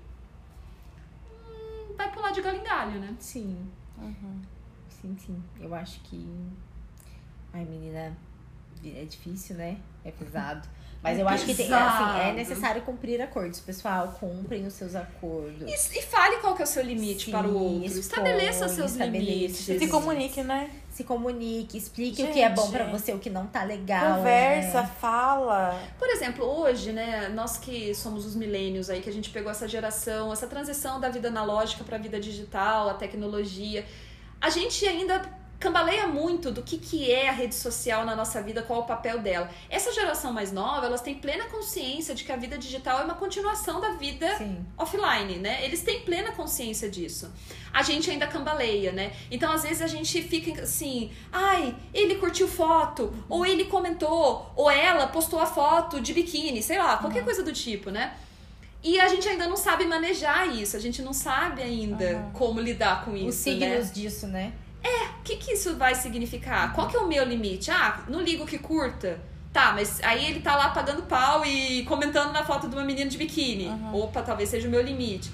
hum, vai pular de galho em galho, né? Sim. Sim, sim. Eu acho que. Ai, menina, é difícil, né? É pesado. Mas É eu acho que tem, pesado. assim, é necessário cumprir acordos, pessoal. Cumprem os seus acordos. E, e fale qual que é o seu limite Sim, para o outro. expõe, Estabeleça seus estabeleça limites. seus Se comunique, né? Se comunique, explique o que é bom Gente. pra você, o que não tá legal. Conversa, né? fala. Por exemplo, hoje, né, nós que somos os milênios aí, que a gente pegou essa geração, essa transição da vida analógica para a vida digital, a tecnologia, a gente ainda cambaleia muito do que, que é a rede social na nossa vida, qual é o papel dela. Essa geração mais nova, elas têm plena consciência de que a vida digital é uma continuação da vida Sim. offline, né? Eles têm plena consciência disso. A gente ainda cambaleia, né? Então, às vezes, a gente fica assim, ai, ele curtiu foto, ou ele comentou, ou ela postou a foto de biquíni, sei lá, qualquer coisa do tipo, né? E a gente ainda não sabe manejar isso, a gente não sabe ainda como lidar com isso. Os né? signos disso, né? O que, que isso vai significar? Qual que é o meu limite? Ah, não ligo que curta. Tá, mas aí ele tá lá pagando pau e comentando na foto de uma menina de biquíni. Opa, talvez seja o meu limite.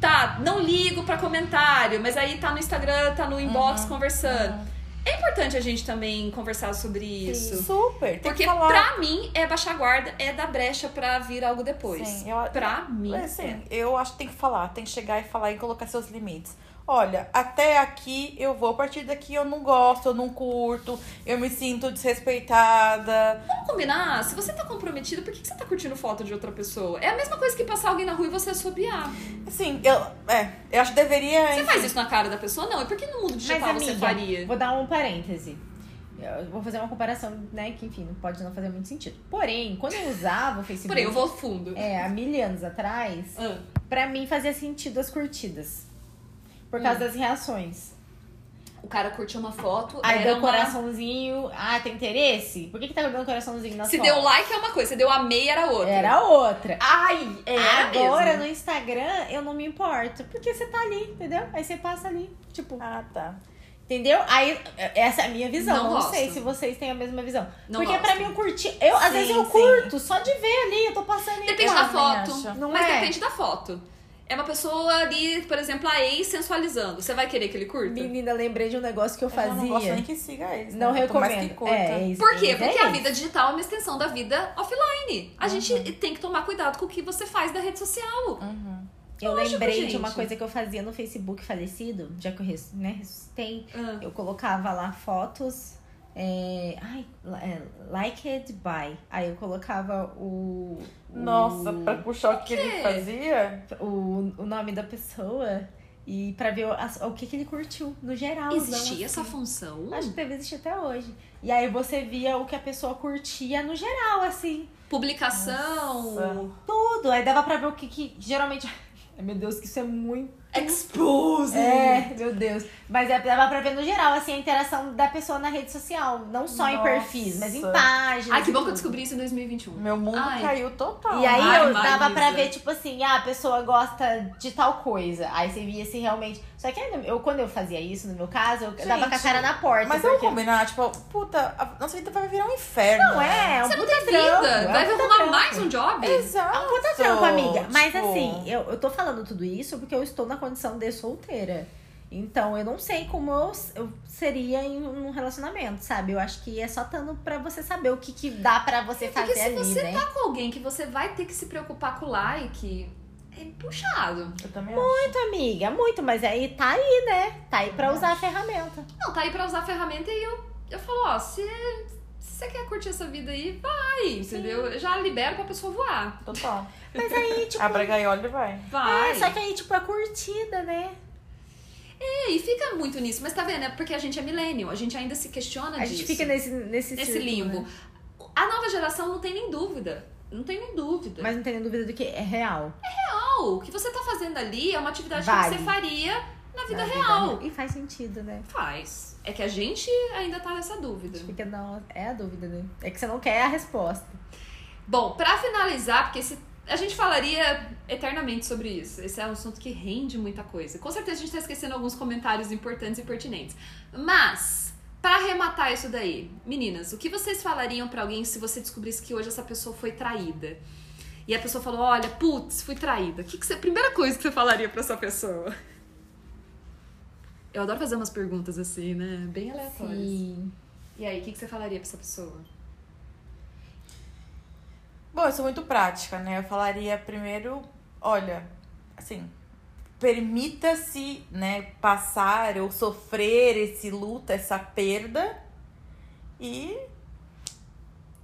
Tá, não ligo pra comentário, mas aí tá no Instagram, tá no inbox conversando. É importante a gente também conversar sobre isso. Super. Tem Porque que falar. pra mim é baixar a guarda, é dar brecha pra vir algo depois. Sim, eu- Pra mim. É, assim, eu acho que tem que falar, tem que chegar e falar e colocar seus limites. Olha, até aqui eu vou, a partir daqui eu não gosto, eu não curto, eu me sinto desrespeitada. Vamos combinar? Se você tá comprometido, por que, que você tá curtindo foto de outra pessoa? É a mesma coisa que passar alguém na rua e você assobiar. Assim, eu, é, eu acho que deveria. Você faz isso na cara da pessoa? Não. E por que no mundo digital Mas, você amiga, faria? vou dar um parêntese. Eu vou fazer uma comparação, né, que enfim, pode não fazer muito sentido. Porém, quando eu usava o Facebook, Porém, eu vou fundo. é, há mil anos atrás, Ah. pra mim fazia sentido as curtidas. Por causa Hum. das reações. O cara curtiu uma foto, Aí era deu uma... coraçãozinho. Ah, tem interesse? Por que, que tá dando coraçãozinho na Se foto? deu like é uma coisa, se deu amei era outra. Era outra. Ai, é Agora mesmo. no Instagram eu não me importo. Porque você tá ali, entendeu? Aí você passa ali. Tipo, Ah, tá. entendeu? Aí essa é a minha visão. Não Não, sei se vocês têm a mesma visão. Não porque gosto. pra mim eu curti. Eu, às Sim, vezes eu sim. curto, só de ver ali, eu tô passando e Depende da foto. Não mas é? depende da foto. É uma pessoa ali, por exemplo, a ex sensualizando. Você vai querer que ele curta? Menina, lembrei de um negócio que eu Eu já fazia. não gosto nem que siga eles. Não né? Quanto mais recomendo. que curta. É, isso, Por quê? Porque é a vida digital é uma extensão da vida offline. A gente Uhum. tem que tomar cuidado com o que você faz da rede social. Uhum. Eu Lógico, lembrei de uma gente. coisa que eu fazia no Facebook falecido, já que eu né, ressuscitei. Ah. Eu colocava lá fotos. É, ai, é, liked by. Aí eu colocava o. o- Nossa, pra puxar o que ele quê? fazia. o, o nome da pessoa e pra ver o, o que, que ele curtiu no geral. Existia essa função? Acho que deve existir até hoje. E aí você via o que a pessoa curtia no geral, assim. Publicação. Nossa. Tudo. Aí dava pra ver o que, que geralmente. Ai, meu Deus, que isso é muito. Expose! É, meu Deus. Mas é, dava pra ver no geral, assim, a interação da pessoa na rede social. Não só em Nossa. perfis, mas em páginas. Ai, que bom que eu descobri isso em 2021. Meu mundo Ai. caiu total. E aí Ai, eu dava Maísa. pra ver, tipo assim, ah, a pessoa gosta de tal coisa. Aí você via se realmente. Só que eu, quando eu fazia isso, no meu caso, eu dava com a Gente, cara na porta. Mas vamos porque... combinar, tipo, puta, a nossa vida vai virar um inferno. Não é, é um Você não puta tem vida. trampo, é um Vai puta arrumar trampo. mais um job? Exato. É um puta trampo, amiga. Mas tipo, assim, eu, eu tô falando tudo isso porque eu estou na condição de solteira. Então, eu não sei como eu, eu seria em um relacionamento, sabe? Eu acho que é só tanto pra você saber o que, que dá pra você Porque fazer se ali, você né? tá com alguém que você vai ter que se preocupar com o like, é puxado. Eu também acho. Muito, amiga, muito. Mas aí tá aí, né? Tá aí pra usar a ferramenta. Não, tá aí pra usar a ferramenta e eu, eu falo, ó, se, se você quer curtir essa vida aí, vai, entendeu? Eu já libero pra pessoa voar. Total. *laughs* Mas aí, tipo. Abre a gaiola e vai. Vai. É, só que aí, tipo, é curtida, né? É, e fica muito nisso, mas tá vendo? É porque a gente é millennial, a gente ainda se questiona A disso. gente fica nesse, nesse, nesse círculo, limbo. né? A nova geração não tem nem dúvida. Não tem nem dúvida. Mas não tem nem dúvida do que é real. Não, o que você tá fazendo ali é uma atividade Vale. que você faria na vida Na real. E faz sentido, né? Faz. É que a gente ainda tá nessa dúvida. Fica, não, é a dúvida, né? É que você não quer a resposta. Bom, pra finalizar, porque esse, a gente falaria eternamente sobre isso. Esse é um assunto que rende muita coisa. Com certeza a gente tá esquecendo alguns comentários importantes e pertinentes. Mas, pra arrematar isso daí, meninas, o que vocês falariam pra alguém se você descobrisse que hoje essa pessoa foi traída? E a pessoa falou: Olha, putz, fui traída. O que, que você. Primeira coisa que você falaria pra essa pessoa? Eu adoro fazer umas perguntas assim, né? Bem aleatórias. Sim. E aí, o que, que você falaria pra essa pessoa? Bom, eu sou muito prática, né? Eu falaria primeiro, olha, assim, permita-se, né, passar ou sofrer esse luto, essa perda e,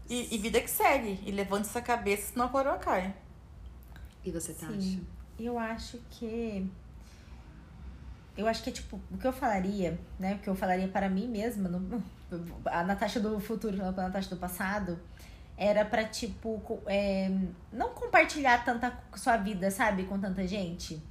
e, e vida que segue. E levante essa cabeça, senão a coroa cai. E você, Tati? Sim. Eu acho que. Eu acho que é tipo, o que eu falaria, né? O que eu falaria para mim mesma, no- a Natasha do futuro pra Natasha do passado, era pra, tipo, é, não compartilhar tanta sua vida, sabe, com tanta gente.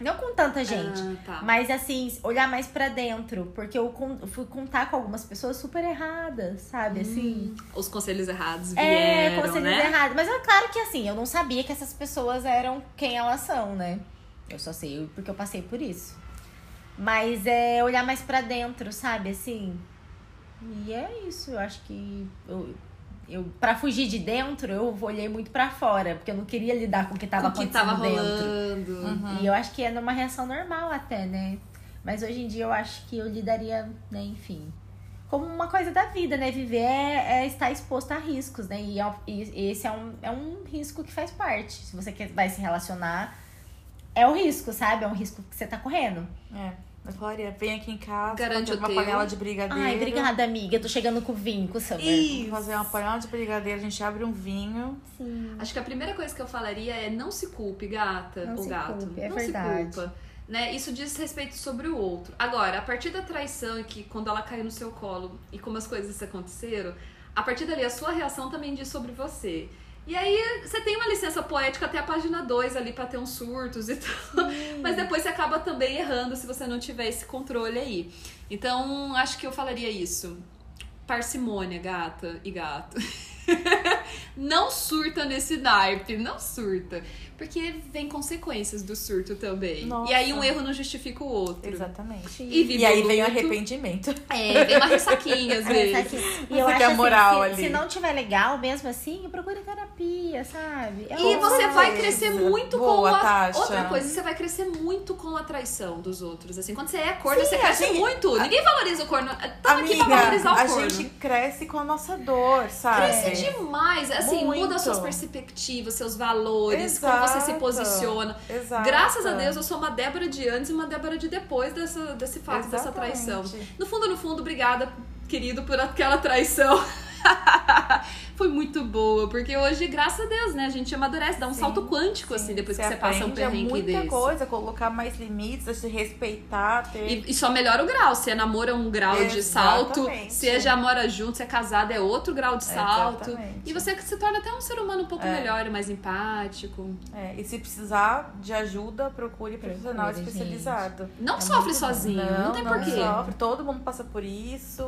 Não com tanta gente. Ah, tá. Mas assim, olhar mais pra dentro. Porque eu fui contar com algumas pessoas super erradas, sabe? Assim. Os conselhos errados É, vieram, conselhos né? errados. Mas é claro que assim, eu não sabia que essas pessoas eram quem elas são, né? Eu só sei porque eu passei por isso. Mas é olhar mais pra dentro, sabe? Assim. E é isso. Eu acho que. Eu, eu, pra fugir de dentro, eu olhei muito pra fora. Porque eu não queria lidar com o que tava Com o que acontecendo tava dentro. rolando. E eu acho que é numa reação normal até, né? Mas hoje em dia eu acho que eu lidaria, né, enfim. Como uma coisa da vida, né? Viver é, é estar exposto a riscos, né? E, é e esse é um, é um risco que faz parte. Se você quer, vai se relacionar, é o risco, sabe? É um risco que você tá correndo. É, eu falaria, vem aqui em casa, Garante fazer uma teu. panela de brigadeiro. Ai, obrigada, amiga. Eu tô chegando com vinho, com o Summer. Vamos fazer uma panela de brigadeiro, a gente abre um vinho. Sim. Acho que a primeira coisa que eu falaria é não se culpe, gata Não ou se gato. culpe, é não verdade. se culpa. Né? Isso diz respeito sobre o outro. Agora, a partir da traição e que quando ela caiu no seu colo e como as coisas aconteceram, a partir dali a sua reação também diz sobre você. E aí você tem uma licença poética até a página 2 ali pra ter uns surtos e tal. Mas depois você acaba também errando se você não tiver esse controle aí. Então, acho que eu falaria isso. Parcimônia, gata e gato. *laughs* não surta nesse naipe, não surta. Porque vem consequências do surto também. Nossa. E aí um erro não justifica o outro. Exatamente. E, E aí vem o arrependimento. É, vem uma ressaquinha às *laughs* vezes. E eu acho assim, moral se, ali. se não tiver legal mesmo assim, procure terapia, sabe? É E você vai certeza. crescer muito Boa, com a. Tasha. Outra coisa, você vai crescer muito com a traição dos outros. Assim, quando você é corno, Sim, você a cresce gente- muito. Ninguém valoriza o corno. Aqui Amiga, pra valorizar o a corno. gente cresce com a nossa dor, sabe? Cresce demais. Assim, Muito. muda suas perspectivas, seus valores, como você se Exato. posiciona. Exato. Graças a Deus, eu sou uma Débora de antes e uma Débora de depois dessa, desse fato, dessa Exatamente. traição. No fundo, no fundo, obrigada, querido, por aquela traição. *laughs* Foi muito boa, porque hoje, graças a Deus, né, a gente amadurece, dá um Sim, salto quântico, Sim, assim, depois que você passa um perrengue muita desse. coisa, colocar mais limites, se respeitar, ter... E, e só melhora o grau. Se é namoro é um grau de salto, se é já mora junto, se é casado é outro grau de salto. Exatamente. E você se torna até um ser humano um pouco É. melhor, mais empático. É, e se precisar de ajuda, procure profissional especializado. Não É sofre sozinho, não, tem porquê. sofre, todo mundo passa por isso.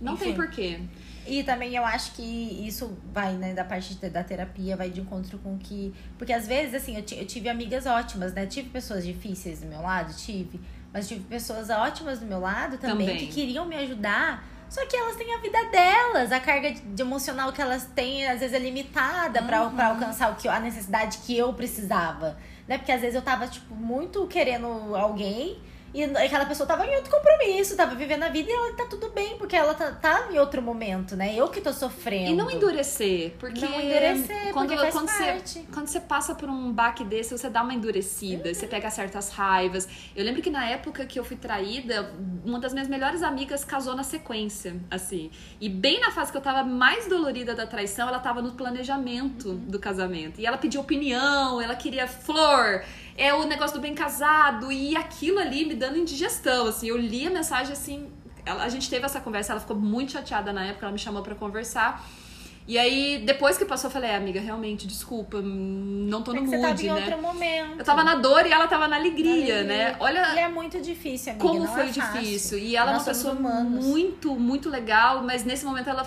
Não Enfim. tem porquê. E também eu acho que isso vai, né, da parte da terapia, vai de encontro com que. Porque às vezes, assim, eu, eu tive amigas ótimas, né? Tive pessoas difíceis do meu lado, tive. Mas tive pessoas ótimas do meu lado também, Também. que queriam me ajudar. Só que elas têm a vida delas, a carga de de emocional que elas têm, às vezes, é limitada pra Uhum. pra alcançar o que, a necessidade que eu precisava. Né? Porque às vezes eu tava, tipo, muito querendo alguém. E aquela pessoa tava em outro compromisso, tava vivendo a vida e ela tá tudo bem, porque ela tá, tá em outro momento, né? Eu que tô sofrendo. E não endurecer, porque Não endurecer, quando, porque quando, você, quando você passa por um baque desse, você dá uma endurecida, você pega certas raivas. Eu lembro que na época que eu fui traída, uma das minhas melhores amigas casou na sequência, assim. E bem na fase que eu tava mais dolorida da traição, ela tava no planejamento do casamento. E ela pediu opinião, ela queria flor. É o negócio do bem casado e aquilo ali me dando indigestão, assim. Eu li a mensagem assim, ela- a gente teve essa conversa, ela ficou muito chateada na época, ela me chamou pra conversar. E aí, depois que passou, eu falei, é, amiga, realmente, desculpa, hum, não tô É no você mood, tava em né? outro momento. Eu tava na dor e ela tava na alegria, Alegria. né? E Olha é muito difícil, amiga. como foi é difícil. E ela é uma pessoa humanos. muito, muito legal, mas nesse momento ela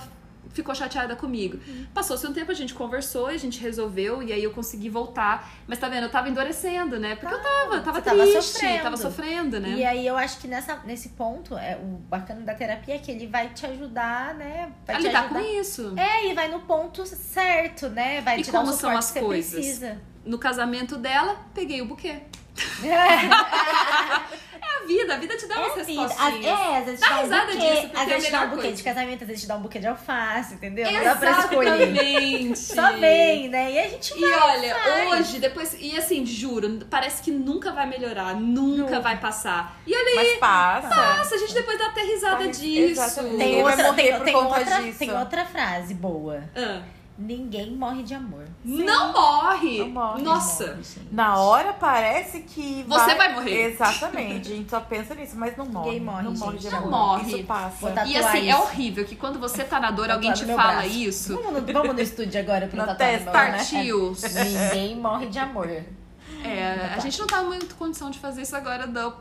ficou chateada comigo. Uhum. Passou-se um tempo, a gente conversou, a gente resolveu, e aí eu consegui voltar. Mas tá vendo, eu tava endurecendo, né? Porque eu tava, tava você tava triste, sofrendo. tava sofrendo, né? E aí eu acho que nessa, nesse ponto, é, o bacana da terapia é que ele vai te ajudar, né? Vai a te lidar ajudar. com isso. É, e vai no ponto certo, né? Vai E te como são as coisas? precisa. No casamento dela, peguei o buquê. É *laughs* *laughs* a vida, a vida te dá umas É, vida. Às, respostinhas. é, às vezes Dá te dá um risada buquê, disso, porque às é a vezes te dá um buquê coisa. de casamento, às vezes te dá um buquê de alface, entendeu? Não dá pra escolher. Exatamente. *laughs* Só vem, né? E a gente E vai, olha, sai. hoje, depois. E assim, juro, parece que nunca vai melhorar, nunca Nunca. vai passar. E olha Mas passa. Nossa, a gente depois dá até risada Mas, disso. exatamente. Tem outra, morrer tem, por tem conta outra, disso. tem outra frase boa. Ah, Ninguém morre de amor. Não morre. Não morre, Nossa. Morre. Na hora parece que. Você vai morrer. Exatamente. A gente só pensa nisso, mas não morre. Ninguém morre, não morre gente. de Não morre. Isso passa. E assim, é isso. horrível que quando você tá na dor, alguém te fala braço. isso. Vamos no, vamos no estúdio agora pra *laughs* Na tatuar no testa, meu. Partiu. *laughs* Ninguém morre de amor. É, a gente não tá muito condição de fazer isso agora, não. A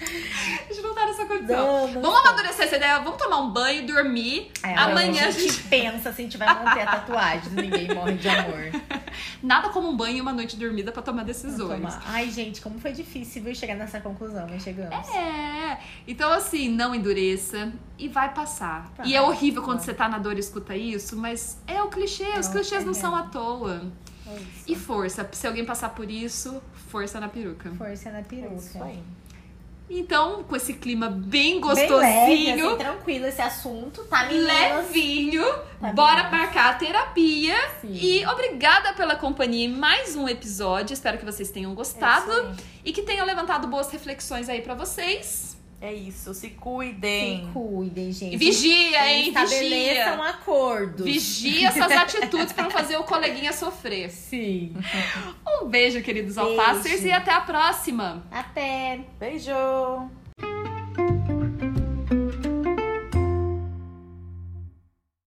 *laughs* gente nessa condição. Não, não Vamos amadurecer essa ideia, vamos tomar um banho, dormir. É, Amanhã a a gente. gente pensa se a gente vai manter a tatuagem Ninguém Morre de Amor. *laughs* Nada como um banho e uma noite dormida pra tomar decisões. Tomar. Ai, gente, como foi difícil viu, chegar nessa conclusão, mas chegamos. É. Então, assim, não endureça e vai passar. Vai, e é horrível quando você tá na dor e escuta isso, mas é o clichê. Os Não, clichês é não são à toa. É. E força. Se alguém passar por isso, força na peruca. Força na É isso peruca. aí. Então, com esse clima bem Bem leve, gostosinho, assim, tranquilo esse assunto, tá, meninas? levinho, Tá bora meninas. marcar a terapia. Sim. E obrigada pela companhia em mais um episódio. Espero que vocês tenham gostado É e que tenham levantado boas reflexões aí pra vocês. É isso. Se cuidem. Se cuidem, gente. E vigia, hein? Estabeleçam Vigia. acordos. Vigia essas atitudes pra não fazer o coleguinha sofrer. Sim. Um beijo, queridos Beijo. alfacers, e até a próxima! Até. Beijo.